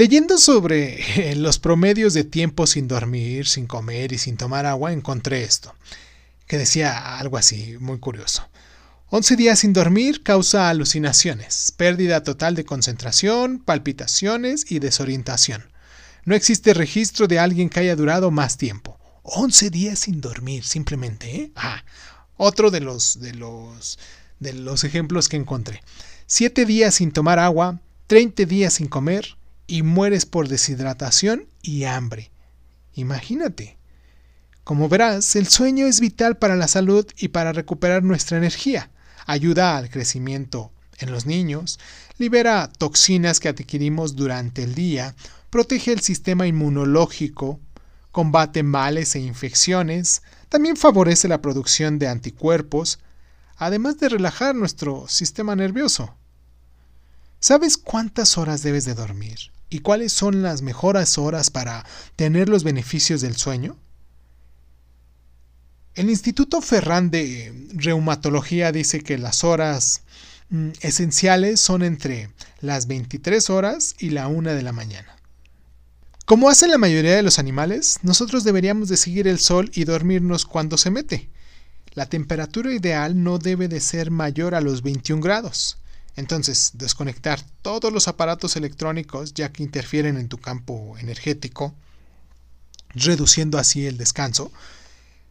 Leyendo sobre los promedios de tiempo sin dormir, sin comer y sin tomar agua, encontré esto, que decía algo así, muy curioso. 11 días sin dormir causa alucinaciones, pérdida total de concentración, palpitaciones y desorientación. No existe registro de alguien que haya durado más tiempo. 11 días sin dormir, simplemente. ¿eh? Ah, otro de los, de los, de los ejemplos que encontré. 7 días sin tomar agua, 30 días sin comer, y mueres por deshidratación y hambre. Imagínate. Como verás, el sueño es vital para la salud y para recuperar nuestra energía. Ayuda al crecimiento en los niños, libera toxinas que adquirimos durante el día, protege el sistema inmunológico, combate males e infecciones, también favorece la producción de anticuerpos, además de relajar nuestro sistema nervioso. ¿Sabes cuántas horas debes de dormir? ¿Y cuáles son las mejores horas para tener los beneficios del sueño? El Instituto Ferran de Reumatología dice que las horas mm, esenciales son entre las 23 horas y la 1 de la mañana. Como hacen la mayoría de los animales, nosotros deberíamos de seguir el sol y dormirnos cuando se mete. La temperatura ideal no debe de ser mayor a los 21 grados. Entonces, desconectar todos los aparatos electrónicos ya que interfieren en tu campo energético, reduciendo así el descanso.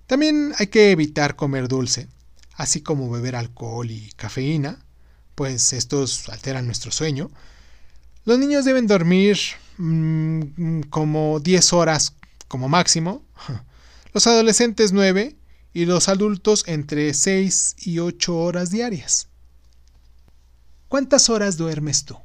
También hay que evitar comer dulce, así como beber alcohol y cafeína, pues estos alteran nuestro sueño. Los niños deben dormir mm, como 10 horas como máximo, los adolescentes 9 y los adultos entre 6 y 8 horas diarias. ¿Cuántas horas duermes tú?